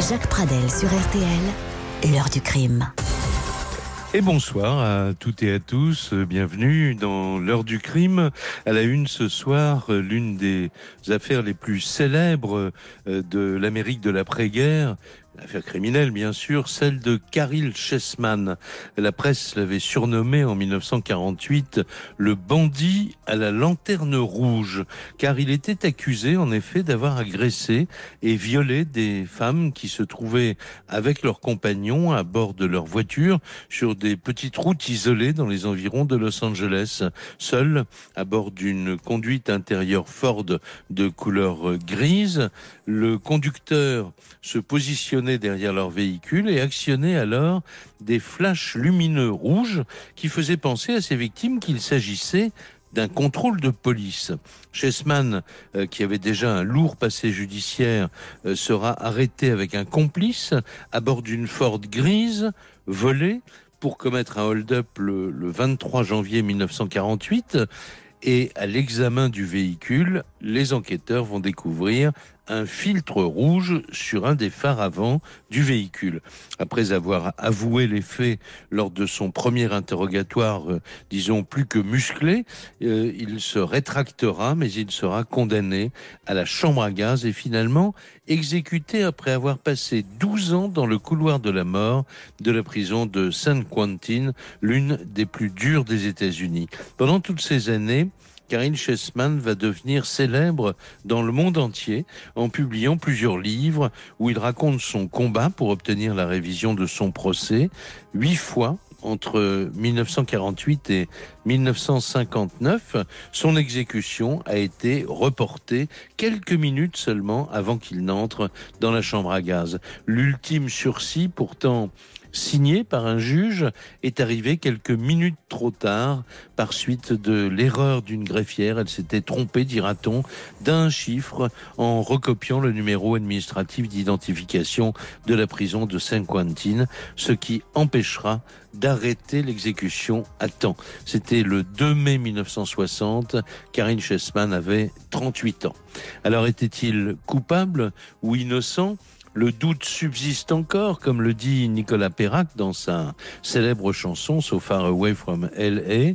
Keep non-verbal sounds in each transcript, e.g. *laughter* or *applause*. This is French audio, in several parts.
Jacques Pradel sur RTL, l'heure du crime. Et bonsoir à toutes et à tous. Bienvenue dans l'heure du crime. À la une ce soir, l'une des affaires les plus célèbres euh, de l'Amérique de l'après-guerre, Affaire criminelle, bien sûr, celle de Karil Chessman. La presse l'avait surnommé en 1948 le bandit à la lanterne rouge, car il était accusé, en effet, d'avoir agressé et violé des femmes qui se trouvaient avec leurs compagnons à bord de leur voiture sur des petites routes isolées dans les environs de Los Angeles, seul à bord d'une conduite intérieure Ford de couleur grise. Le conducteur se positionnait derrière leur véhicule et actionnait alors des flashs lumineux rouges qui faisaient penser à ces victimes qu'il s'agissait d'un contrôle de police. Chessman, euh, qui avait déjà un lourd passé judiciaire, euh, sera arrêté avec un complice à bord d'une Ford grise volée pour commettre un hold-up le, le 23 janvier 1948. Et à l'examen du véhicule, les enquêteurs vont découvrir un filtre rouge sur un des phares avant du véhicule. Après avoir avoué les faits lors de son premier interrogatoire, euh, disons plus que musclé, euh, il se rétractera, mais il sera condamné à la chambre à gaz et finalement exécuté après avoir passé 12 ans dans le couloir de la mort de la prison de San Quentin, l'une des plus dures des États-Unis. Pendant toutes ces années, Karine Chessman va devenir célèbre dans le monde entier en publiant plusieurs livres où il raconte son combat pour obtenir la révision de son procès. Huit fois, entre 1948 et 1959, son exécution a été reportée quelques minutes seulement avant qu'il n'entre dans la chambre à gaz. L'ultime sursis, pourtant signé par un juge est arrivé quelques minutes trop tard par suite de l'erreur d'une greffière. Elle s'était trompée, dira-t-on, d'un chiffre en recopiant le numéro administratif d'identification de la prison de Saint-Quentin, ce qui empêchera d'arrêter l'exécution à temps. C'était le 2 mai 1960. Karine Chessman avait 38 ans. Alors était-il coupable ou innocent? Le doute subsiste encore, comme le dit Nicolas Perrac dans sa célèbre chanson So Far Away from LA.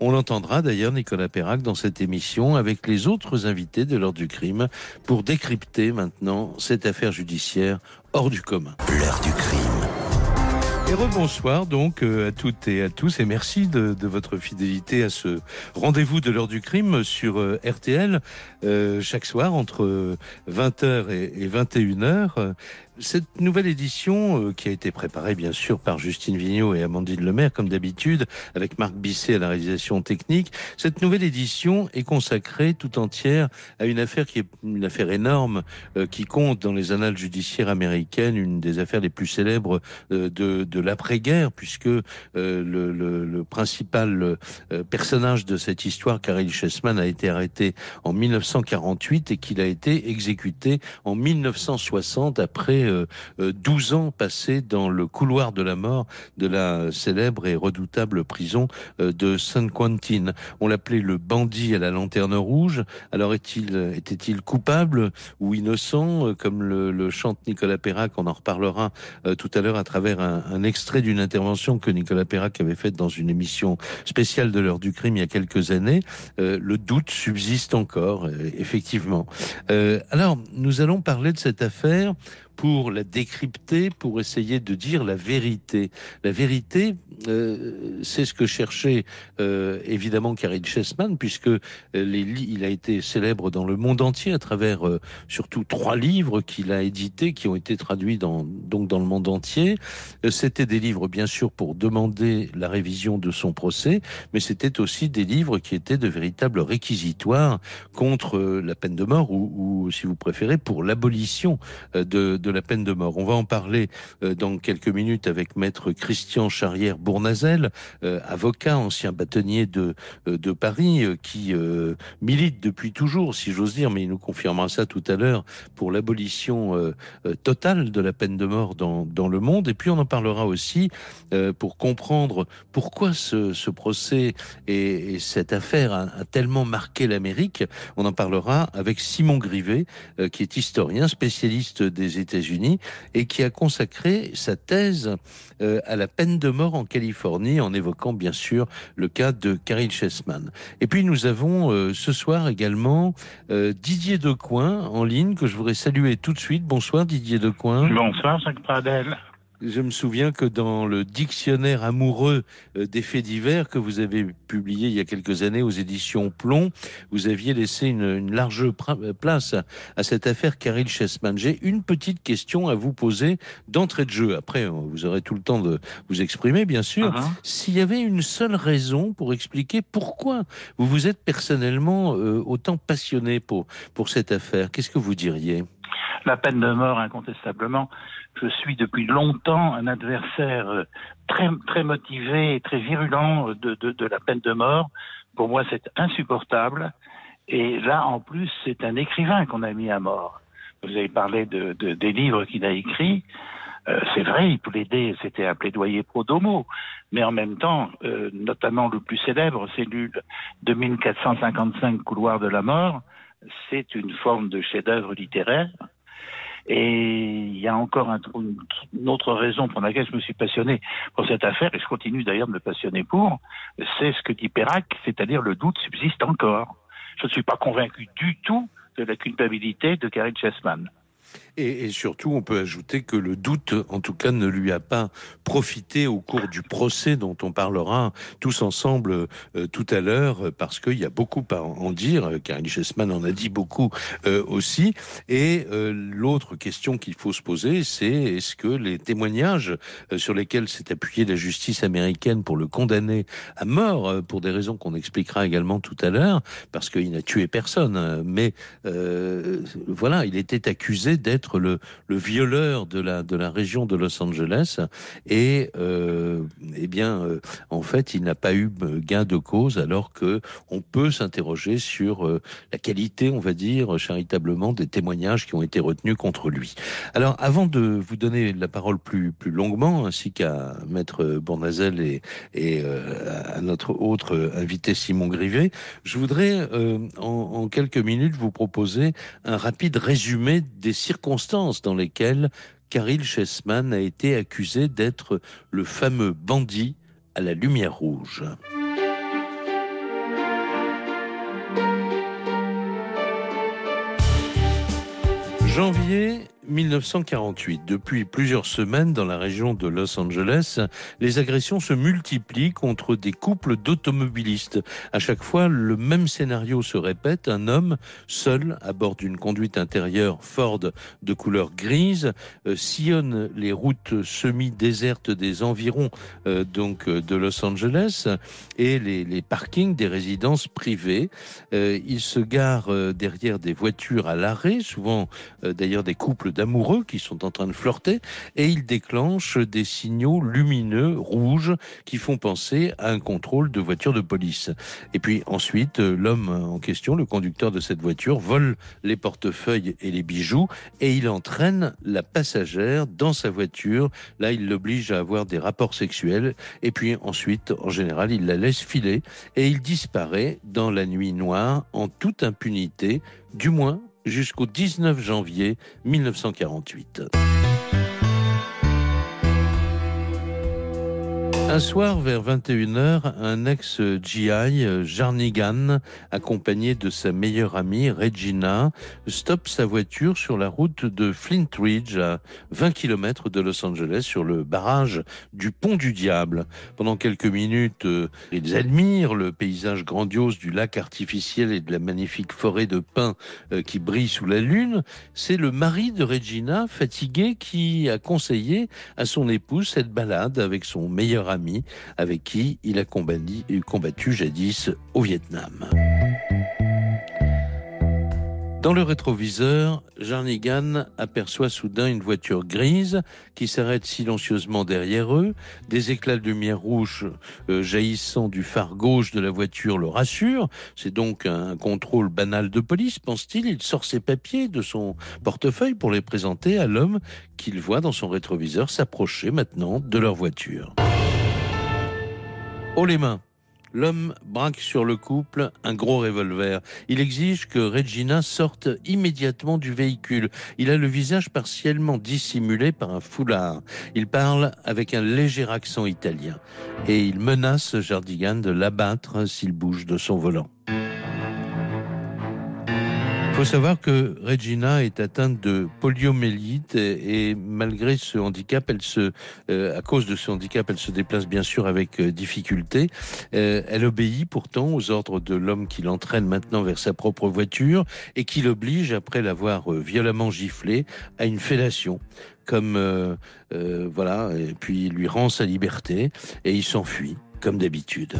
On l'entendra d'ailleurs, Nicolas Perrac, dans cette émission avec les autres invités de l'heure du crime pour décrypter maintenant cette affaire judiciaire hors du commun. L'heure du crime. Et rebonsoir donc euh, à toutes et à tous et merci de, votre fidélité à ce rendez-vous de l'heure du crime sur euh, RTL euh, chaque soir entre 20h et, 21h cette nouvelle édition, euh, qui a été préparée bien sûr par Justine Vignot et Amandine Lemaire, comme d'habitude, avec Marc Bisset à la réalisation technique, cette nouvelle édition est consacrée tout entière à une affaire qui est une affaire énorme, euh, qui compte dans les annales judiciaires américaines, une des affaires les plus célèbres euh, de, de l'après-guerre, puisque le, le, le, principal personnage de cette histoire, Karel Chessman, a été arrêté en 1948 et qu'il a été exécuté en 1960 après 12 euh, ans passés dans le couloir de la mort de la célèbre et redoutable prison euh, de San Quentin. On l'appelait le bandit à la lanterne rouge. Alors est-il était-il coupable ou innocent, euh, comme le, chante Nicolas Perrac? On en reparlera tout à l'heure à travers un, extrait d'une intervention que Nicolas Perrac avait faite dans une émission spéciale de l'heure du crime il y a quelques années. le doute subsiste encore, effectivement. alors, nous allons parler de cette affaire pour la décrypter, pour essayer de dire la vérité. La vérité, euh, c'est ce que cherchait euh, évidemment Karine Chessman, puisque euh, il a été célèbre dans le monde entier à travers surtout trois livres qu'il a édités, qui ont été traduits dans, donc dans le monde entier. C'était des livres, bien sûr, pour demander la révision de son procès, mais c'était aussi des livres qui étaient de véritables réquisitoires contre la peine de mort, ou, ou si vous préférez, pour l'abolition de de la peine de mort. On va en parler dans quelques minutes avec maître Christian Charrière-Bournazel, avocat, ancien bâtonnier de, de Paris, qui milite depuis toujours, si j'ose dire, mais il nous confirmera ça tout à l'heure, pour l'abolition totale de la peine de mort dans, dans le monde. Et puis on en parlera aussi pour comprendre pourquoi ce, ce procès et, cette affaire a, a tellement marqué l'Amérique. On en parlera avec Simon Grivet, euh, qui est historien, spécialiste des Et qui a consacré sa thèse euh, à la peine de mort en Californie en évoquant bien sûr le cas de Caril Chessman. Et puis nous avons euh, ce soir également Didier Decoing en ligne que je voudrais saluer tout de suite. Bonsoir Didier Decoing. Bonsoir Jacques Pradel. Je me souviens que dans le dictionnaire amoureux euh, des faits divers que vous avez publié il y a quelques années aux éditions Plomb, vous aviez laissé une, large euh, place à, cette affaire Caril Chessman. J'ai une petite question à vous poser d'entrée de jeu. Après, euh, vous aurez tout le temps de vous exprimer, bien sûr. Uh-huh. S'il y avait une seule raison pour expliquer pourquoi vous vous êtes personnellement autant passionné pour, pour cette affaire, qu'est-ce que vous diriez? La peine de mort, incontestablement. Je suis depuis longtemps un adversaire euh, très, très motivé et très virulent de, de, la peine de mort. Pour moi, c'est insupportable. Et là, en plus, c'est un écrivain qu'on a mis à mort. Vous avez parlé de, des livres qu'il a écrits. Euh, c'est vrai, il plaidait, c'était un plaidoyer pro domo, mais en même temps, euh, notamment le plus célèbre, cellule de 1455 couloirs de la mort, c'est une forme de chef-d'œuvre littéraire et il y a encore un, une autre raison pour laquelle je me suis passionné pour cette affaire, et je continue d'ailleurs de me passionner pour, c'est ce que dit Perrac, c'est-à-dire le doute subsiste encore. Je ne suis pas convaincu du tout de la culpabilité de Karine Chessman. Et, surtout, on peut ajouter que le doute, en tout cas, ne lui a pas profité au cours du procès dont on parlera tous ensemble euh, tout à l'heure, parce qu'il y a beaucoup à en dire. Karine Chessman en a dit beaucoup euh, aussi. Et euh, l'autre question qu'il faut se poser, c'est est-ce que les témoignages sur lesquels s'est appuyée la justice américaine pour le condamner à mort, pour des raisons qu'on expliquera également tout à l'heure, parce qu'il n'a tué personne, mais voilà, il était accusé d'être le, le, violeur de la, de la région de Los Angeles. Et euh, eh bien, euh, en fait, il n'a pas eu gain de cause, alors que on peut s'interroger sur euh, la qualité, on va dire, charitablement, des témoignages qui ont été retenus contre lui. Alors, avant de vous donner la parole plus, plus longuement, ainsi qu'à Maître Bournazel et, et à notre autre invité Simon Grivet, je voudrais en, en quelques minutes vous proposer un rapide résumé des dans lesquelles Caril Chessman a été accusé d'être le fameux bandit à la lumière rouge. Janvier 1948. Depuis plusieurs semaines, dans la région de Los Angeles, les agressions se multiplient contre des couples d'automobilistes. À chaque fois, le même scénario se répète. Un homme, seul, à bord d'une conduite intérieure Ford de couleur grise, euh, sillonne les routes semi-désertes des environs euh, donc euh, de Los Angeles et les, parkings des résidences privées. il se gare derrière des voitures à l'arrêt, souvent d'ailleurs des couples d'amoureux qui sont en train de flirter et il déclenche des signaux lumineux rouges qui font penser à un contrôle de voiture de police. Et puis ensuite, l'homme en question, le conducteur de cette voiture, vole les portefeuilles et les bijoux et il entraîne la passagère dans sa voiture. Là, il l'oblige à avoir des rapports sexuels et puis ensuite, en général, il la laisse filer et il disparaît dans la nuit noire en toute impunité, du moins jusqu'au 19 janvier 1948. Un soir, vers 21h, un ex-GI, Jarnigan, accompagné de sa meilleure amie, Regina, stoppe sa voiture sur la route de Flint Ridge, à 20 km de Los Angeles, sur le barrage du Pont du Diable. Pendant quelques minutes, euh, ils admirent le paysage grandiose du lac artificiel et de la magnifique forêt de pins euh, qui brille sous la lune. C'est le mari de Regina, fatigué, qui a conseillé à son épouse cette balade avec son meilleur ami avec qui il a combattu, jadis au Vietnam. Dans le rétroviseur, Jarnigan aperçoit soudain une voiture grise qui s'arrête silencieusement derrière eux. Des éclats de lumière rouge euh, jaillissant du phare gauche de la voiture le rassurent. C'est donc un contrôle banal de police, pense-t-il. Il sort ses papiers de son portefeuille pour les présenter à l'homme qu'il voit dans son rétroviseur s'approcher maintenant de leur voiture. Oh les mains L'homme braque sur le couple un gros revolver. Il exige que Regina sorte immédiatement du véhicule. Il a le visage partiellement dissimulé par un foulard. Il parle avec un léger accent italien. Et il menace Jardigan de l'abattre s'il bouge de son volant faut savoir que Regina est atteinte de poliomyélite et, malgré ce handicap, elle se, euh, à cause de ce handicap, elle se déplace bien sûr avec euh, difficulté. Euh, elle obéit pourtant aux ordres de l'homme qui l'entraîne maintenant vers sa propre voiture et qui l'oblige, après l'avoir violemment giflé, à une fellation comme voilà, et puis il lui rend sa liberté et il s'enfuit comme d'habitude.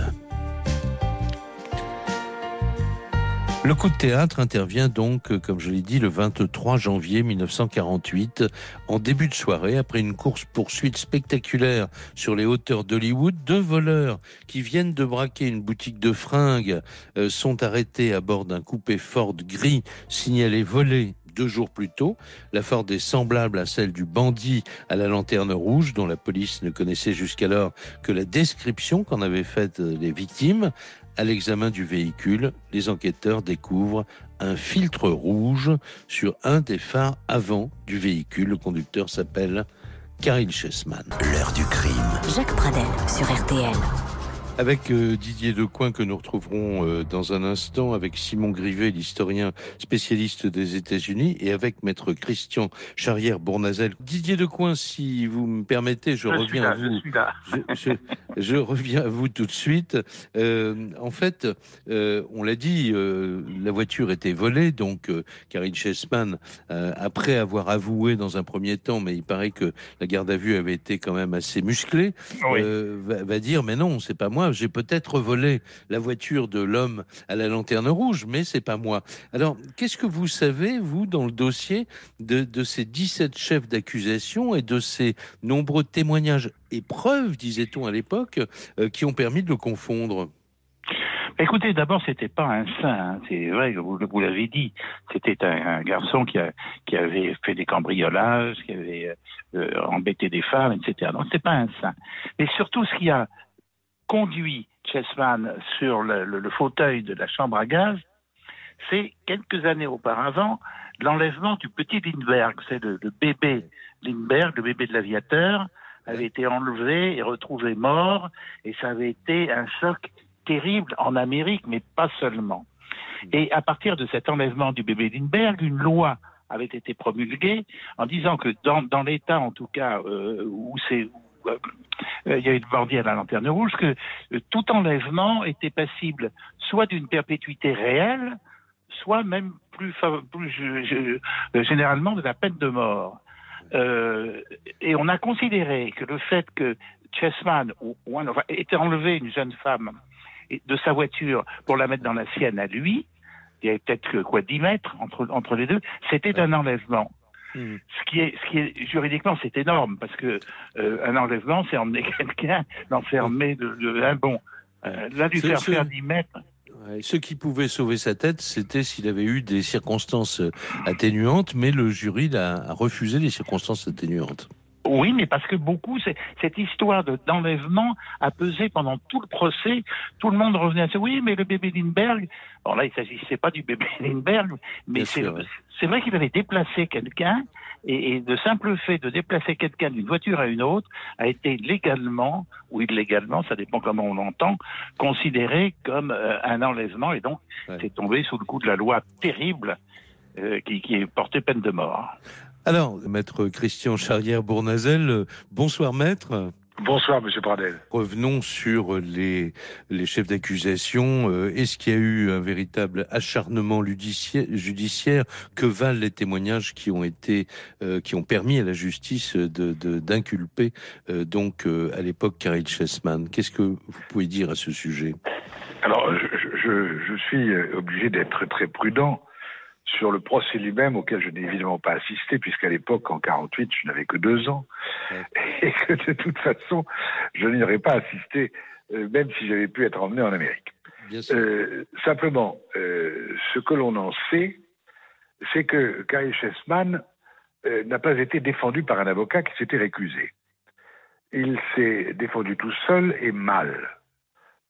Le coup de théâtre intervient donc, euh, comme je l'ai dit, le 23 janvier 1948, en début de soirée, après une course-poursuite spectaculaire sur les hauteurs d'Hollywood. Deux voleurs qui viennent de braquer une boutique de fringues euh, sont arrêtés à bord d'un coupé Ford gris signalé volé deux jours plus tôt. La Ford est semblable à celle du bandit à la lanterne rouge, dont la police ne connaissait jusqu'alors que la description qu'en avaient faite euh, les victimes. À l'examen du véhicule, les enquêteurs découvrent un filtre rouge sur un des phares avant du véhicule. Le conducteur s'appelle Karil Chessman. L'heure du crime. Jacques Pradel sur RTL. Avec euh, Didier Decoing que nous retrouverons euh, dans un instant, avec Simon Grivet, l'historien spécialiste des États-Unis, et avec maître Christian Charrière-Bournazel. Didier Decoing, si vous me permettez, je, reviens à vous. Je, reviens à vous tout de suite. Euh, en fait, on l'a dit, la voiture était volée, donc Karine Chessman, après avoir avoué dans un premier temps, mais il paraît que la garde à vue avait été quand même assez musclée, va, va dire mais non, c'est pas moi j'ai peut-être volé la voiture de l'homme à la lanterne rouge, mais c'est pas moi. Alors, qu'est-ce que vous savez, vous, dans le dossier de, ces 17 chefs d'accusation et de ces nombreux témoignages et preuves, disait-on à l'époque, euh, qui ont permis de le confondre Écoutez, d'abord, c'était pas un saint. Hein. C'est vrai, vous, l'avez dit. C'était un, garçon qui, avait fait des cambriolages, qui avait euh, embêté des femmes, etc. Donc, c'est pas un saint. Mais surtout, ce qui a conduit Chessman sur le, fauteuil de la chambre à gaz, c'est quelques années auparavant l'enlèvement du petit Lindbergh. C'est le, bébé Lindbergh, le bébé de l'aviateur, avait été enlevé et retrouvé mort, et ça avait été un choc terrible en Amérique, mais pas seulement. Et à partir de cet enlèvement du bébé Lindbergh, une loi avait été promulguée en disant que dans, l'État, en tout cas, euh, où c'est euh, il y a eu le bandit à la lanterne rouge, que euh, tout enlèvement était passible soit d'une perpétuité réelle, soit même plus, plus généralement de la peine de mort. Euh, et on a considéré que le fait que Chessman ou, ou enfin, ait enlevé une jeune femme de sa voiture pour la mettre dans la sienne à lui, il y avait peut-être quoi 10 mètres entre, entre les deux, c'était un enlèvement. Hmm. Ce qui est, ce qui est juridiquement, c'est énorme parce que euh, un enlèvement, c'est emmener *laughs* quelqu'un, l'enfermer de, de, un bon. Euh, là, du faire faire 10 mètres. Ce qui pouvait sauver sa tête, c'était s'il avait eu des circonstances atténuantes, mais le jury a refusé les circonstances atténuantes. Oui, mais parce que beaucoup, cette histoire d'enlèvement a pesé pendant tout le procès. Tout le monde revenait à dire oui, mais le bébé Lindbergh. Bon là, il s'agissait pas du bébé *laughs* Lindbergh, mais c'est vrai qu'il avait déplacé quelqu'un et, de simple fait de déplacer quelqu'un d'une voiture à une autre a été légalement ou illégalement, ça dépend comment on l'entend, considéré comme euh, un enlèvement et donc c'est tombé sous le coup de la loi terrible euh, qui, qui est portée peine de mort. Alors, maître Christian Charrière-Bournazel, euh, bonsoir maître. Bonsoir, Monsieur Pradel. Revenons sur les, les chefs d'accusation. Euh, est-ce qu'il y a eu un véritable acharnement judiciaire? Que valent les témoignages qui ont été, euh, qui ont permis à la justice de d'inculper donc à l'époque Karel Chessman? Qu'est-ce que vous pouvez dire à ce sujet? Alors, je, je, je suis obligé d'être très prudent sur le procès lui-même, auquel je n'ai évidemment pas assisté, puisqu'à l'époque, en 48, je n'avais que deux ans, et que de toute façon, je n'y aurais pas assisté, euh, même si j'avais pu être emmené en Amérique. Euh, simplement, euh, ce que l'on en sait, c'est que Kari Chessman n'a pas été défendu par un avocat qui s'était récusé. Il s'est défendu tout seul et mal.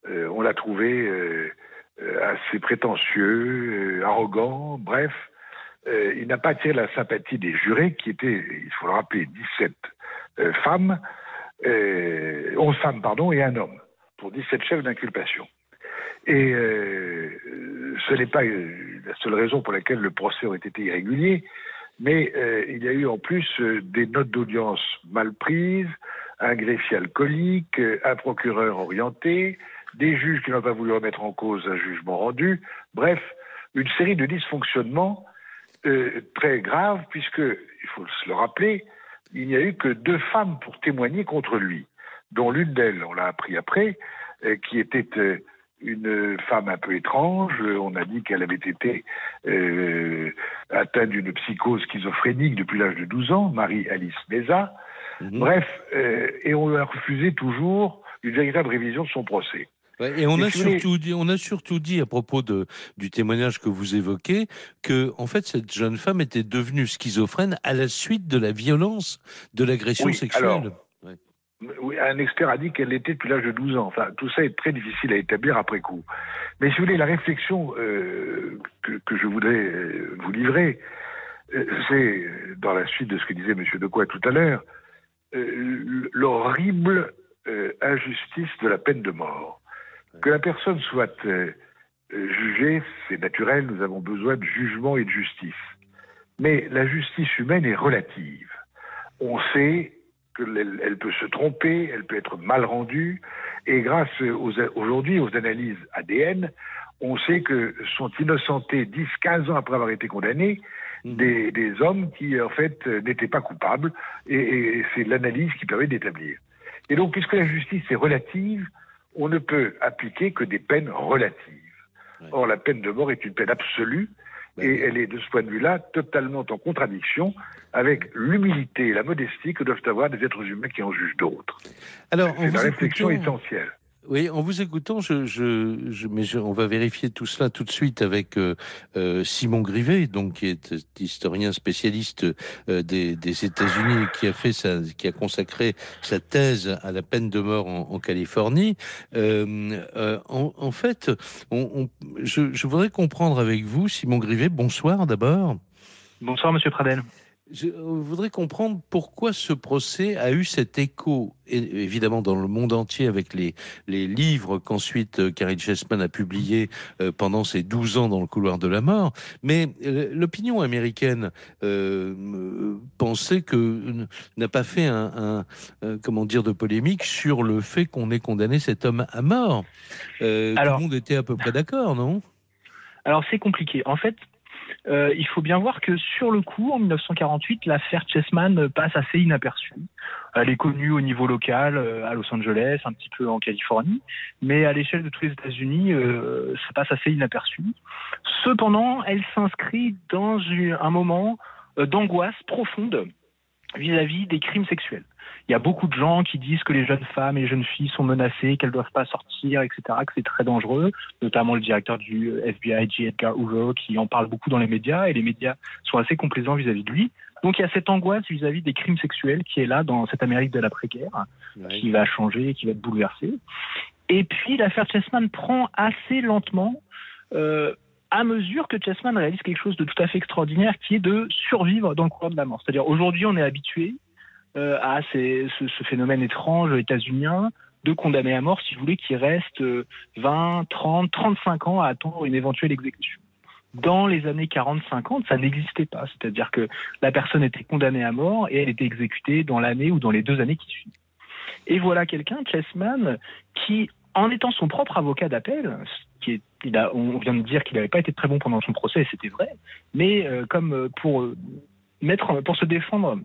on l'a trouvé assez prétentieux, euh, arrogant, bref, euh, il n'a pas attiré la sympathie des jurés, qui étaient, il faut le rappeler, 17 femmes, 11 femmes, pardon, et un homme, pour 17 chefs d'inculpation. Et ce n'est pas la seule raison pour laquelle le procès aurait été irrégulier, mais il y a eu en plus des notes d'audience mal prises, un greffier alcoolique, un procureur orienté, des juges qui n'ont pas voulu remettre en cause un jugement rendu, bref, une série de dysfonctionnements euh, très graves, puisque, il faut se le rappeler, il n'y a eu que deux femmes pour témoigner contre lui, dont l'une d'elles, on l'a appris après, euh, qui était euh, une femme un peu étrange. On a dit qu'elle avait été atteinte d'une psychose schizophrénique depuis l'âge de 12 ans, Marie-Alice Meza. Mhm. Bref, et on lui a refusé toujours une véritable révision de son procès et on a, surtout dit, on a surtout dit à propos de, du témoignage que vous évoquez que en fait cette jeune femme était devenue schizophrène à la suite de la violence de l'agression sexuelle. oui, un expert a dit qu'elle l'était depuis l'âge de 12 ans. Enfin, tout ça est très difficile à établir après coup. Mais si vous voulez, la réflexion euh, que, que, je voudrais euh, vous livrer, euh, c'est, dans la suite de ce que disait M. Decoy tout à l'heure, l'horrible injustice de la peine de mort. Que la personne soit euh, jugée, c'est naturel, nous avons besoin de jugement et de justice. Mais la justice humaine est relative. On sait qu'elle elle peut se tromper, elle peut être mal rendue, et grâce aujourd'hui aux analyses ADN, on sait que sont innocentés 10-15 ans après avoir été condamnés mmh. des, des, hommes qui, en fait, n'étaient pas coupables, et, et c'est l'analyse qui permet d'établir. Et donc, puisque la justice est relative, on ne peut appliquer que des peines relatives. Or, la peine de mort est une peine absolue ben et elle est de ce point de vue-là totalement en contradiction avec l'humilité et la modestie que doivent avoir des êtres humains qui en jugent d'autres. Alors, c'est la réflexion essentielle. Oui, en vous écoutant, je, mais on va vérifier tout cela tout de suite avec euh, euh, Simon Grivet, donc qui est historien spécialiste euh, des, États-Unis, qui a fait sa, qui a consacré sa thèse à la peine de mort en, Californie. En, fait, je, je voudrais comprendre avec vous, Simon Grivet. Bonsoir d'abord. Bonsoir, Monsieur Pradel. Je voudrais comprendre pourquoi ce procès a eu cet écho, évidemment dans le monde entier, avec les, les livres qu'ensuite Carrie euh, Chessman a publiés euh, pendant ses 12 ans dans le couloir de la mort. Mais euh, l'opinion américaine pensait que n'a pas fait un, comment dire de polémique sur le fait qu'on ait condamné cet homme à mort. Alors, tout le monde était à peu près d'accord, non? Alors c'est compliqué. En fait, euh, il faut bien voir que sur le coup, en 1948, l'affaire Chessman passe assez inaperçue. Elle est connue au niveau local, euh, à Los Angeles, un petit peu en Californie, mais à l'échelle de tous les États-Unis, euh, ça passe assez inaperçu. Cependant, elle s'inscrit dans un moment d'angoisse profonde vis-à-vis des crimes sexuels. Il y a beaucoup de gens qui disent que les jeunes femmes et les jeunes filles sont menacées, qu'elles ne doivent pas sortir, etc., que c'est très dangereux, notamment le directeur du FBI, J. Edgar Hoover, qui en parle beaucoup dans les médias, et les médias sont assez complaisants vis-à-vis de lui. Donc il y a cette angoisse vis-à-vis des crimes sexuels qui est là dans cette Amérique de l'après-guerre, qui va changer, qui va être bouleversée. Et puis l'affaire Chessman prend assez lentement euh, à mesure que Chessman réalise quelque chose de tout à fait extraordinaire, qui est de survivre dans le couloir de la mort. C'est-à-dire aujourd'hui, on est habitué euh, à ce, phénomène étrange états-unien de condamner à mort, si vous voulez, qui reste 20, 30, 35 ans à attendre une éventuelle exécution. Dans les années 40-50, ça n'existait pas. C'est-à-dire que la personne était condamnée à mort et elle était exécutée dans l'année ou dans les deux années qui suivent. Et voilà quelqu'un, Chessman, qui, en étant son propre avocat d'appel, on vient de dire qu'il n'avait pas été très bon pendant son procès, c'était vrai, mais euh, comme euh, pour, mettre, pour se défendre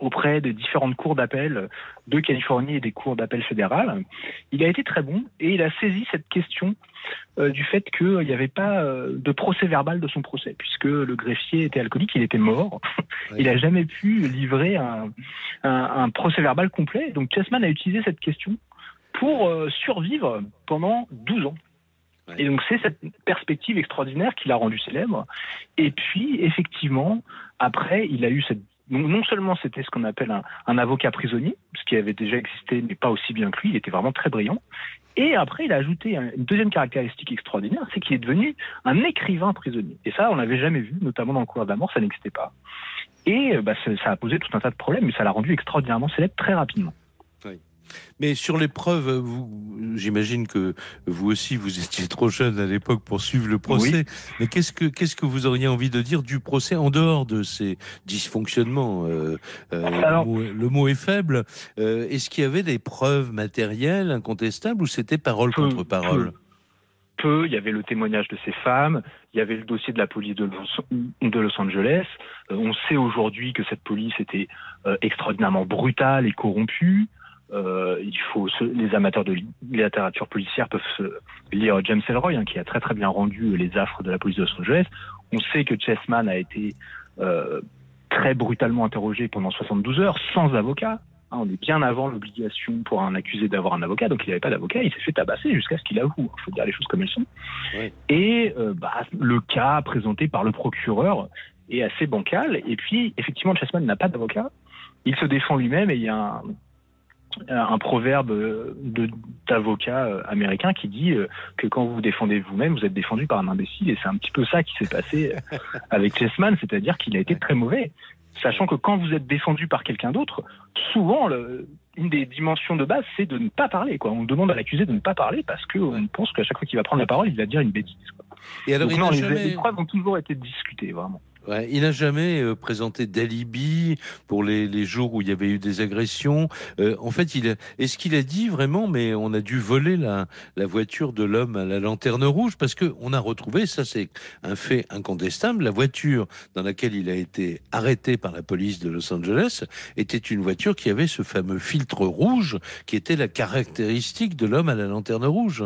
auprès des différentes cours d'appel de Californie et des cours d'appel fédérales. Il a été très bon et il a saisi cette question euh, du fait qu'il n'y avait pas euh, de procès verbal de son procès, puisque le greffier était alcoolique, il était mort. il n'a jamais pu livrer un, un, procès verbal complet. Donc Chessman a utilisé cette question pour euh, survivre pendant 12 ans. Et donc c'est cette perspective extraordinaire qui l'a rendu célèbre. Et puis effectivement, après, il a eu cette non seulement c'était ce qu'on appelle un, avocat prisonnier, ce qui avait déjà existé, mais pas aussi bien que lui, il était vraiment très brillant. Et après, il a ajouté une deuxième caractéristique extraordinaire, c'est qu'il est devenu un écrivain prisonnier. Et ça, on n'avait jamais vu, notamment dans le la mort, ça n'existait pas. Et bah, ça a posé tout un tas de problèmes, mais ça l'a rendu extraordinairement célèbre très rapidement. Mais sur l'épreuve, j'imagine que vous aussi, vous étiez trop jeune à l'époque pour suivre le procès. Mais qu'est-ce que qu'est-ce que vous auriez envie de dire du procès en dehors de ces dysfonctionnements euh, euh, le, mot, est faible. Euh, est-ce qu'il y avait des preuves matérielles incontestables ou c'était parole contre parole? peu. Il y avait le témoignage de ces femmes, il y avait le dossier de la police de Los, Angeles. on sait aujourd'hui que cette police était extraordinairement brutale et corrompue. Euh, il faut les amateurs de littérature policière peuvent lire James Elroy, hein, qui a très très bien rendu les affres de la police de Los Angeles. On sait que Chessman a été euh, très brutalement interrogé pendant 72 heures sans avocat. Hein, on est bien avant l'obligation pour un accusé d'avoir un avocat, donc il n'avait pas d'avocat, il s'est fait tabasser jusqu'à ce qu'il avoue. Il faut dire les choses comme elles sont. Et euh, bah, le cas présenté par le procureur est assez bancal. Et puis, effectivement, Chessman n'a pas d'avocat. Il se défend lui-même et il y a un, un proverbe d'avocat euh, américain qui dit euh, que quand vous vous défendez vous-même, vous êtes défendu par un imbécile. Et c'est un petit peu ça qui s'est passé euh, avec Chessman, c'est-à-dire qu'il a été très mauvais. Sachant que quand vous êtes défendu par quelqu'un d'autre, souvent, une des dimensions de base, c'est de ne pas parler. Quoi. On demande à l'accusé de ne pas parler parce qu'on pense qu'à chaque fois qu'il va prendre la parole, il va dire une bêtise. Et alors, Donc, les, preuves ont toujours été discutées, vraiment il n'a jamais euh, présenté d'alibi pour les, jours où il y avait eu des agressions. Euh, en fait, est-ce qu'il a dit vraiment, mais on a dû voler la, voiture de l'homme à la lanterne rouge? Parce que on a retrouvé, ça c'est un fait incontestable, la voiture dans laquelle il a été arrêté par la police de Los Angeles était une voiture qui avait ce fameux filtre rouge qui était la caractéristique de l'homme à la lanterne rouge.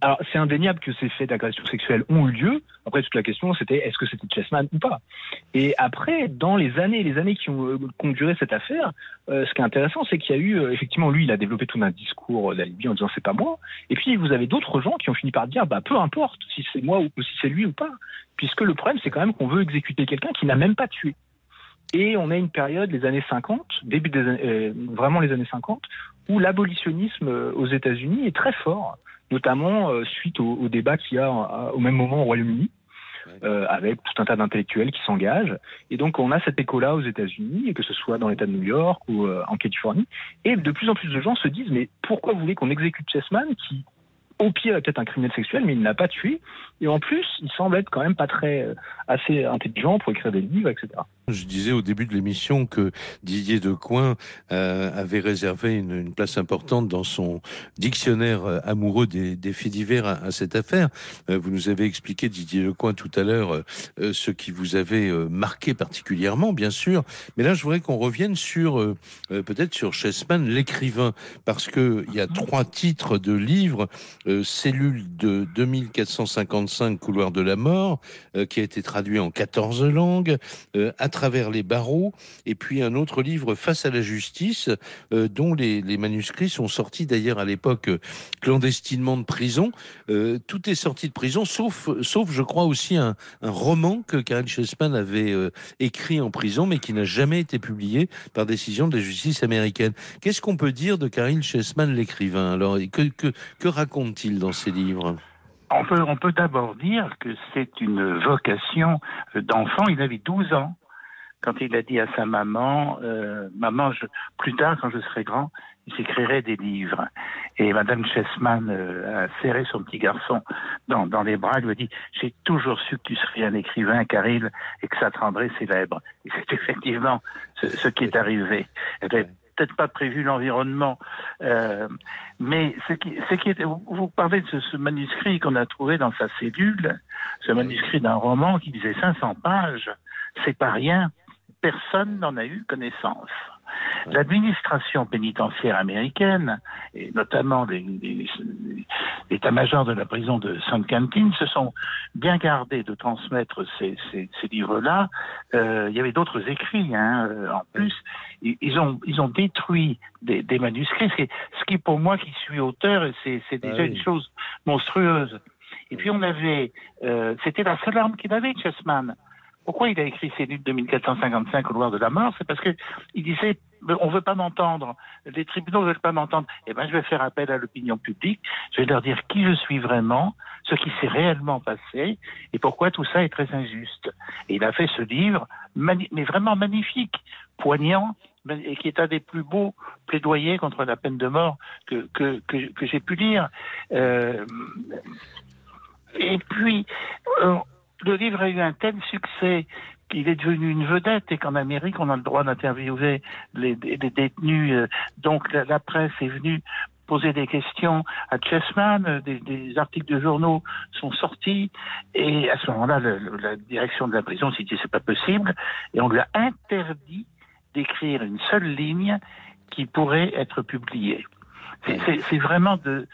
Alors, c'est indéniable que ces faits d'agression sexuelle ont eu lieu. Après, toute la question, c'était est-ce que c'était Chessman ou pas? Et après, dans les années les années qui ont, euh, duré cette affaire, euh, ce qui est intéressant, c'est qu'il y a eu, euh, effectivement, lui, il a développé tout un discours d'alibi en disant c'est pas moi. Et puis, vous avez d'autres gens qui ont fini par dire bah, peu importe si c'est moi ou si c'est lui ou pas. Puisque le problème, c'est quand même qu'on veut exécuter quelqu'un qui n'a même pas tué. Et on a une période, les années 50, début des années, vraiment les années 50, où l'abolitionnisme aux États-Unis est très fort notamment euh, suite au, débat qu'il y a euh, au même moment au Royaume-Uni. Euh, avec tout un tas d'intellectuels qui s'engagent. Et donc, on a cet écho-là aux États-Unis, que ce soit dans l'État de New York ou en Californie. Et de plus en plus de gens se disent, mais pourquoi vous voulez qu'on exécute Chessman, qui, au pire, est peut-être un criminel sexuel, mais il n'a pas tué. Et en plus, il semble être quand même pas très assez intelligent pour écrire des livres, etc. Je disais au début de l'émission que Didier Decoing euh, avait réservé une, place importante dans son dictionnaire euh, amoureux des, faits divers à, cette affaire. Euh, vous nous avez expliqué, Didier Decoing, tout à l'heure, ce qui vous avait marqué particulièrement, bien sûr. Mais là, je voudrais qu'on revienne sur peut-être sur Chessman, l'écrivain, parce que il y a trois titres de livres Cellule de 2455 couloirs de la mort, qui a été traduit en 14 langues. À travers les barreaux, et puis un autre livre, Face à la justice, euh, dont les, manuscrits sont sortis d'ailleurs à l'époque euh, clandestinement de prison. Euh, tout est sorti de prison, sauf, sauf je crois aussi un, roman que Karel Chessman avait écrit en prison, mais qui n'a jamais été publié par décision de la justice américaine. Qu'est-ce qu'on peut dire de Karel Chessman, l'écrivain? Alors, que, que, que raconte-t-il dans ses livres? On peut, on peut d'abord dire que c'est une vocation d'enfant. Il avait 12 ans quand il a dit à sa maman, euh, maman, je, plus tard, quand je serai grand, j'écrirai des livres. Et Madame Chessman euh, a serré son petit garçon dans, dans les bras, lui a dit, j'ai toujours su que tu serais un écrivain, Caril, et que ça te rendrait célèbre. Et c'est effectivement ce, qui est arrivé. Elle n'avait peut-être pas prévu l'environnement, euh, mais ce qui, ce qui est, vous, parlez de ce, ce manuscrit qu'on a trouvé dans sa cellule, ce manuscrit d'un roman qui disait 500 pages, c'est pas rien personne n'en a eu connaissance. L'administration pénitentiaire américaine, et notamment l'état-major de la prison de Sainte-Quentin, se sont bien gardés de transmettre ces, livres-là. Euh, il y avait d'autres écrits, hein, euh, en plus. Ils ont, ils ont détruit des, manuscrits, ce qui, pour moi, qui suis auteur, c'est déjà ah une chose monstrueuse. Et puis on avait, euh, c'était la seule arme qu'il avait, Chessman. Pourquoi il a écrit livres de 1455 au noir de la mort? C'est parce que il disait on veut pas m'entendre, les tribunaux veulent pas m'entendre. Eh ben, je vais faire appel à l'opinion publique. Je vais leur dire qui je suis vraiment, ce qui s'est réellement passé et pourquoi tout ça est très injuste. Et il a fait ce livre, mais vraiment magnifique, poignant, et qui est un des plus beaux plaidoyers contre la peine de mort que, que, que, j'ai pu lire. Euh, et puis, euh, le livre a eu un tel succès qu'il est devenu une vedette et qu'en Amérique, on a le droit d'interviewer les, détenus. Euh, donc la, presse est venue poser des questions à Chessman, euh, des, articles de journaux sont sortis, et à ce moment-là, la direction de la prison s'est dit c'est pas possible, et on lui a interdit d'écrire une seule ligne qui pourrait être publiée. C'est vraiment de,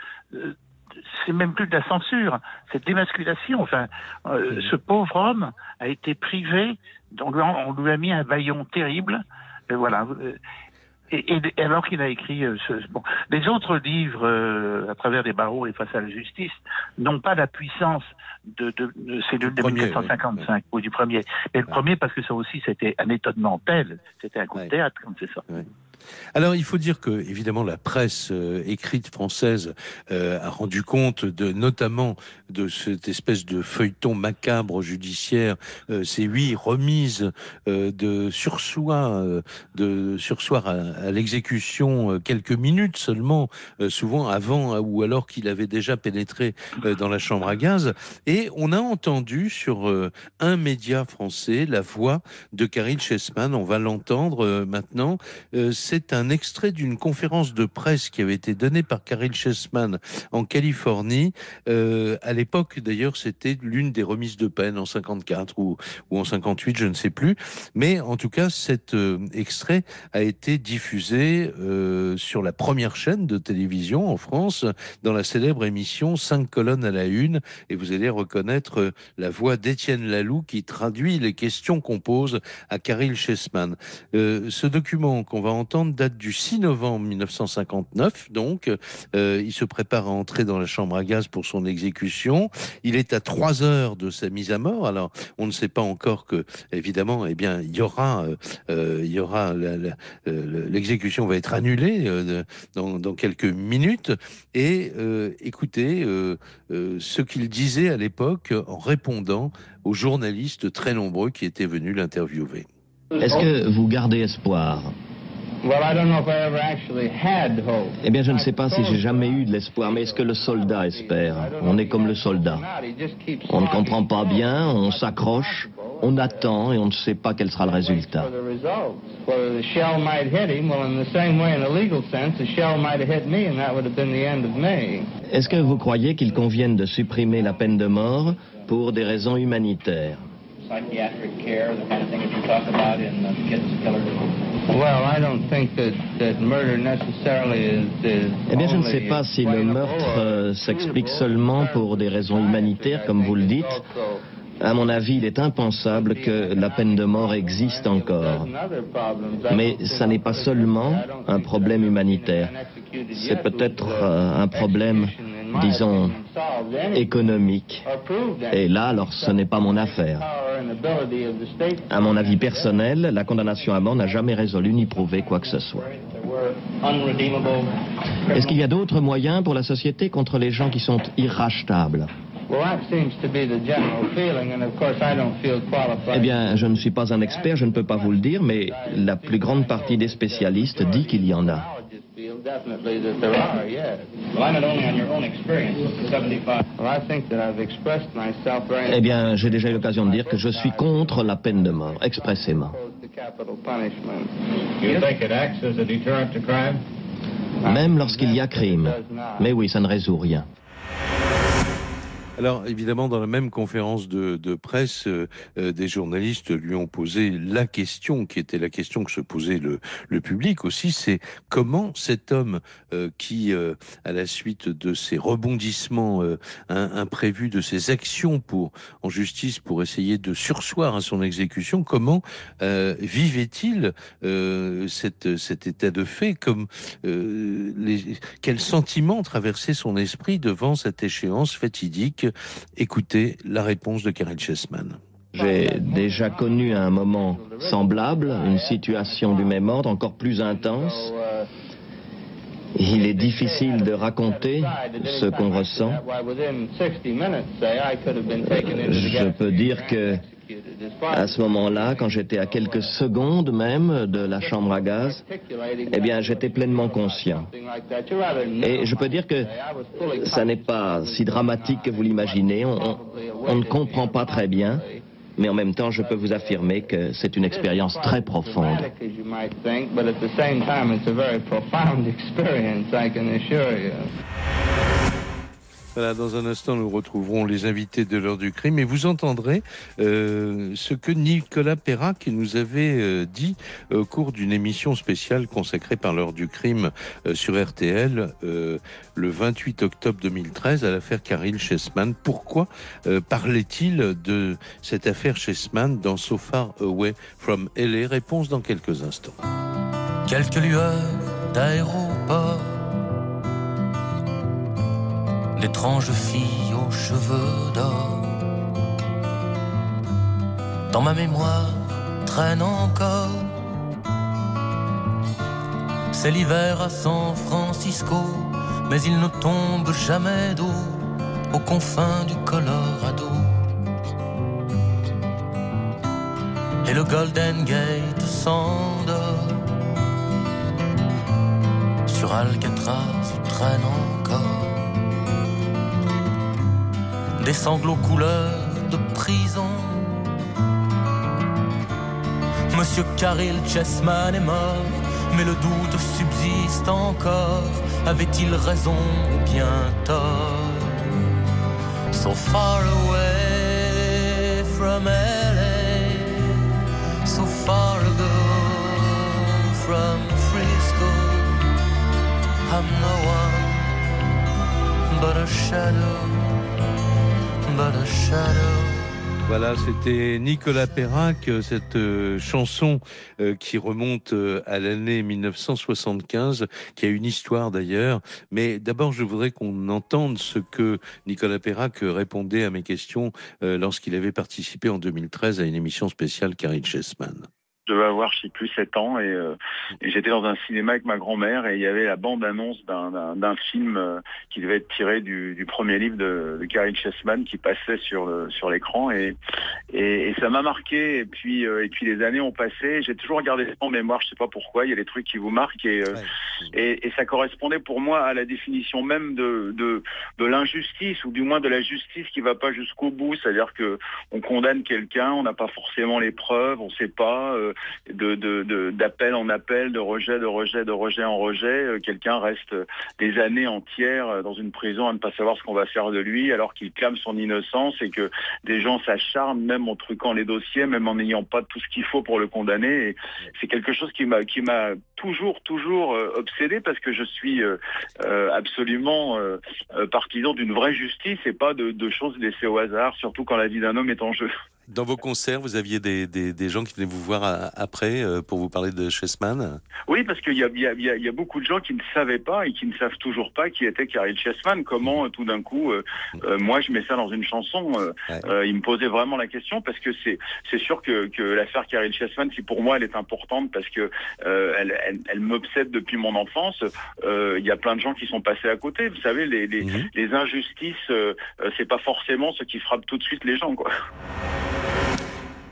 c'est même plus de la censure, c'est de l'émasculation. Enfin, euh, ce pauvre homme a été privé, on lui, a, on lui a mis un baillon terrible. Et voilà. Et, alors qu'il a écrit euh, ce, bon, les autres livres euh, à travers les barreaux et face à la justice n'ont pas la puissance de, de, de c'est de, 1455 ou du premier. Mais le premier parce que ça aussi c'était un étonnement tel, c'était un coup de théâtre comme c'est ça. Alors, il faut dire que, évidemment, la presse euh, écrite française euh, a rendu compte de, notamment, de cette espèce de feuilleton macabre judiciaire, euh, ces huit remises de sursoir, de à, l'exécution quelques minutes seulement, souvent avant ou alors qu'il avait déjà pénétré dans la chambre à gaz. Et on a entendu sur un média français la voix de Karine Chessman. On va l'entendre maintenant. C'est un extrait d'une conférence de presse qui avait été donnée par Caril Chessman en Californie. Euh, à l'époque, d'ailleurs, c'était l'une des remises de peine en 54 ou, en 58, je ne sais plus. Mais en tout cas, cet euh, extrait a été diffusé euh, sur la première chaîne de télévision en France, dans la célèbre émission 5 colonnes à la une. Et vous allez reconnaître la voix d'Étienne Laloux qui traduit les questions qu'on pose à Caril Chessman. ce document qu'on va entendre date du 6 novembre 1959. Donc, euh, il se prépare à entrer dans la chambre à gaz pour son exécution. Il est à trois heures de sa mise à mort. Alors, on ne sait pas encore que, évidemment, eh bien, il y aura, euh, euh, il y aura l'exécution va être annulée dans, dans, quelques minutes. Et écoutez ce qu'il disait à l'époque en répondant aux journalistes très nombreux qui étaient venus l'interviewer. Est-ce que vous gardez espoir? Eh bien, je ne sais pas si j'ai jamais eu de l'espoir, mais est-ce que le soldat espère? On est comme le soldat. On ne comprend pas bien, on s'accroche, on attend et on ne sait pas quel sera le résultat. Est-ce que vous croyez qu'il convienne de supprimer la peine de mort pour des raisons humanitaires? Eh bien, je ne sais pas si le meurtre euh, s'explique seulement pour des raisons humanitaires, comme vous le dites. À mon avis, il est impensable que la peine de mort existe encore. Mais ça n'est pas seulement un problème humanitaire. C'est peut-être euh, un problème disons, économique. Et là, alors, ce n'est pas mon affaire. À mon avis personnel, la condamnation à mort n'a jamais résolu ni prouvé quoi que ce soit. Est-ce qu'il y a d'autres moyens pour la société contre les gens qui sont irrachetables? Eh bien, je ne suis pas un expert, je ne peux pas vous le dire, mais la plus grande partie des spécialistes dit qu'il y en a. Eh bien, j'ai déjà eu l'occasion de dire que je suis contre la peine de mort, expressément. Même lorsqu'il y a crime. Mais oui, ça ne résout rien. Alors évidemment, dans la même conférence de, presse, euh, euh, des journalistes lui ont posé la question qui était la question que se posait le, le public aussi, c'est comment cet homme euh, qui, à la suite de ses rebondissements imprévus, de ses actions pour en justice pour essayer de sursoir à son exécution, comment vivait-il cet, cet état de fait Comme les, quel sentiment traversait son esprit devant cette échéance fatidique Écoutez la réponse de Karel Chessman. J'ai déjà connu un moment semblable, une situation du même ordre, encore plus intense. Il est difficile de raconter ce qu'on ressent. Je peux dire que à ce moment-là, quand j'étais à quelques secondes même de la chambre à gaz, eh bien, j'étais pleinement conscient. Et je peux dire que ça n'est pas si dramatique que vous l'imaginez. On, ne comprend pas très bien. Mais en même temps, je peux vous affirmer que c'est une expérience très profonde. Voilà, dans un instant, nous retrouverons les invités de l'heure du crime et vous entendrez euh, ce que Nicolas Perrac nous avait euh, dit au cours d'une émission spéciale consacrée par l'heure du crime euh, sur RTL le 28 octobre 2013 à l'affaire Karil Chessman. Pourquoi parlait-il de cette affaire Chessman dans So Far Away from LA Réponse dans quelques instants. Quelques lueurs d'aéroport l'étrange fille aux cheveux d'or. Dans ma mémoire traîne encore. C'est l'hiver à San Francisco, mais il ne tombe jamais d'eau aux confins du Colorado. Et le Golden Gate s'endort. Sur Alcatraz traîne des sanglots couleur de prison. Monsieur Caril Chessman est mort, mais le doute subsiste encore. Avait-il raison ou bien tort? So far away from LA, so far ago from Frisco. I'm no one but a shadow. Voilà, c'était Nicolas Perrac, euh, cette euh, chanson euh, qui remonte à l'année 1975, qui a une histoire d'ailleurs. Mais d'abord, je voudrais qu'on entende ce que Nicolas Perrac répondait à mes questions lorsqu'il avait participé en 2013 à une émission spéciale Karine Chessman je devais avoir, je sais plus, 7 ans et, euh, et j'étais dans un cinéma avec ma grand-mère et il y avait la bande-annonce d'un film euh, qui devait être tiré du, du premier livre de, de Karine Chessman qui passait sur le, sur l'écran et, et, et, ça m'a marqué et puis euh, et puis les années ont passé. J'ai toujours regardé ça en mémoire, je sais pas pourquoi. Il y a des trucs qui vous marquent et, et, et, ça correspondait pour moi à la définition même de de, de l'injustice ou du moins de la justice qui va pas jusqu'au bout. C'est-à-dire que on condamne quelqu'un, on n'a pas forcément les preuves, on sait pas d'appel en appel, de rejet, de rejet, de rejet en rejet. Euh, quelqu'un reste des années entières euh, dans une prison à ne pas savoir ce qu'on va faire de lui, alors qu'il clame son innocence et que des gens s'acharnent, même en truquant les dossiers, même en n'ayant pas tout ce qu'il faut pour le condamner. C'est quelque chose qui m'a qui m'a toujours toujours euh, obsédé parce que je suis absolument partisan d'une vraie justice et pas de, de choses laissées au hasard, surtout quand la vie d'un homme est en jeu. Dans vos concerts, vous aviez des, des, des gens qui venaient vous voir après euh, pour vous parler de Chessman? Oui, parce qu'il y a, y, y a, beaucoup de gens qui ne savaient pas et qui ne savent toujours pas qui était Caril Chessman. Comment, euh, tout d'un coup, euh, moi, je mets ça dans une chanson. il me posait vraiment la question parce que c'est sûr que, que l'affaire Caril Chessman, si pour moi, elle est importante parce que elle, elle, elle m'obsède depuis mon enfance. Il y a plein de gens qui sont passés à côté. Vous savez, les, les, mhm. les injustices, c'est pas forcément ce qui frappe tout de suite les gens, quoi.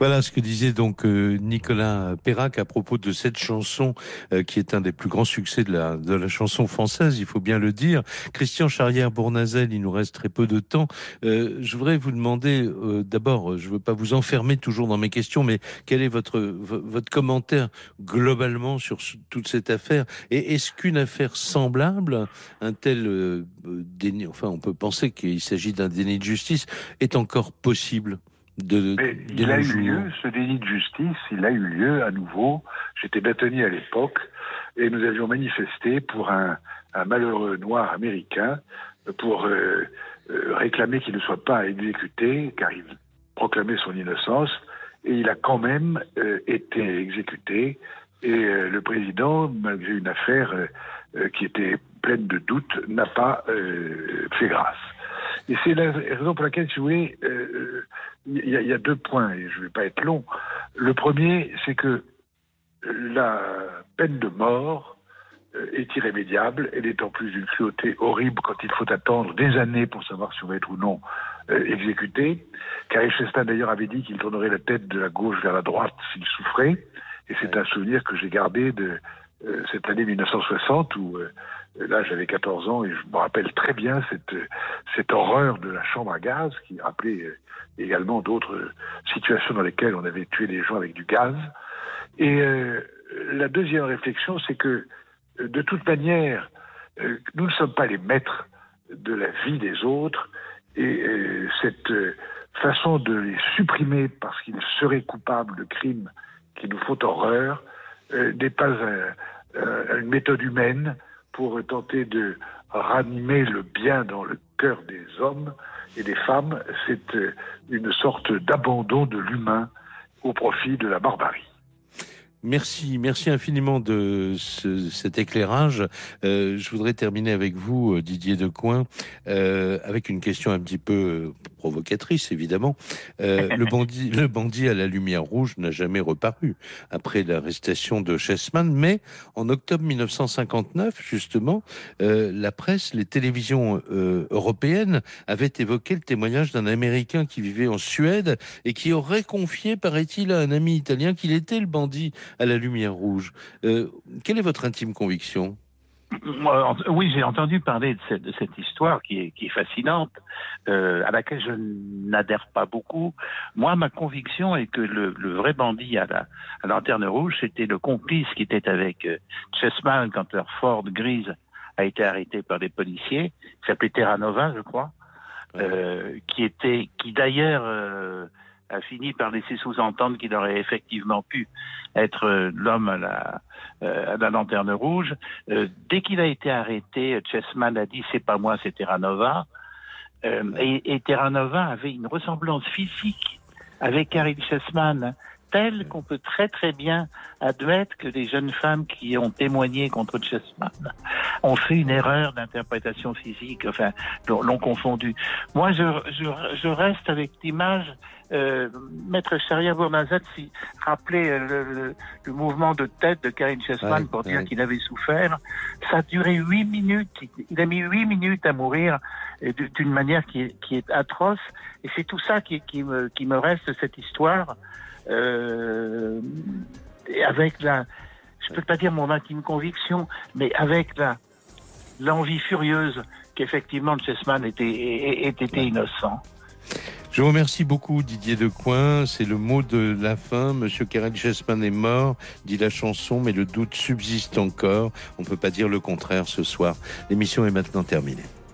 Voilà ce que disait donc euh, Nicolas Perrac à propos de cette chanson euh, qui est un des plus grands succès de la, de la chanson française, il faut bien le dire. Christian Charrière-Bournazel, il nous reste très peu de temps. Euh, je voudrais vous demander, d'abord, je ne veux pas vous enfermer toujours dans mes questions, mais quel est votre, votre commentaire globalement sur toute cette affaire? Et est-ce qu'une affaire semblable, un tel déni, enfin on peut penser qu'il s'agit d'un déni de justice, est encore possible? De, il a eu lieu, ce délit de justice, il a eu lieu à nouveau. J'étais bâtonnier à l'époque et nous avions manifesté pour un, malheureux noir américain pour euh, euh, réclamer qu'il ne soit pas exécuté car il proclamait son innocence et il a quand même euh, été exécuté et le président, malgré une affaire qui était pleine de doutes, n'a pas fait grâce. Et c'est la raison pour laquelle, si vous voulez, il y, a deux points, et je ne vais pas être long. Le premier, c'est que la peine de mort euh, est irrémédiable. Elle est en plus d'une cruauté horrible quand il faut attendre des années pour savoir si on va être ou non euh, exécuté. Carrie Chestin, d'ailleurs, avait dit qu'il tournerait la tête de la gauche vers la droite s'il souffrait. Et c'est un souvenir que j'ai gardé de euh, cette année 1960 où là j'avais 14 ans et je me rappelle très bien cette, cette horreur de la chambre à gaz qui rappelait également d'autres situations dans lesquelles on avait tué des gens avec du gaz. Et euh, la deuxième réflexion, c'est que de toute manière, euh, nous ne sommes pas les maîtres de la vie des autres et euh, cette façon de les supprimer parce qu'ils seraient coupables de crimes qui nous font horreur n'est pas une méthode humaine pour tenter de ranimer le bien dans le cœur des hommes et des femmes, c'est euh, une sorte d'abandon de l'humain au profit de la barbarie. Merci, merci infiniment de cet éclairage. Euh, je voudrais terminer avec vous, euh, Didier Decoing, euh, avec une question un petit peu provocatrice, évidemment. Euh, *laughs* le, bandit, le bandit à la lumière rouge n'a jamais reparu après l'arrestation de Chessman, mais en octobre 1959, justement, euh, la presse, les télévisions euh, européennes avaient évoqué le témoignage d'un Américain qui vivait en Suède et qui aurait confié, paraît-il, à un ami italien qu'il était le bandit à la lumière rouge. Euh, quelle est votre intime conviction? Oui, j'ai entendu parler de cette, histoire qui est, fascinante, euh, à laquelle je n'adhère pas beaucoup. Moi, ma conviction est que le, vrai bandit à la, lanterne rouge, c'était le complice qui était avec euh, Chessman quand leur Ford grise a été arrêté par des policiers, qui s'appelait Terranova, je crois, qui était, qui d'ailleurs a fini par laisser sous-entendre qu'il aurait effectivement pu être euh, l'homme à la, euh, à la lanterne rouge. Euh, dès qu'il a été arrêté, Chessman a dit c'est pas moi, c'est Terranova. et, et Terranova avait une ressemblance physique avec Carrie Chessman telle qu'on peut très très bien admettre que les jeunes femmes qui ont témoigné contre Chessman ont fait une erreur d'interprétation physique, enfin l'ont confondu. Moi, je, je, je reste avec l'image euh, Maître Sharia Bournazat rappelait euh, le, mouvement de tête de Karine Chessman pour dire qu'il avait souffert. Ça a duré huit minutes. Il a mis huit minutes à mourir d'une manière qui est, qui est, atroce. Et c'est tout ça qui, qui, me, qui me reste de cette histoire. Euh, et avec la, je peux pas dire mon intime conviction, mais avec la l'envie furieuse qu'effectivement Chessman était, était innocent. Je vous remercie beaucoup Didier Decoing. C'est le mot de la fin. Monsieur Karen Chessman est mort, dit la chanson, mais le doute subsiste encore. On ne peut pas dire le contraire ce soir. L'émission est maintenant terminée.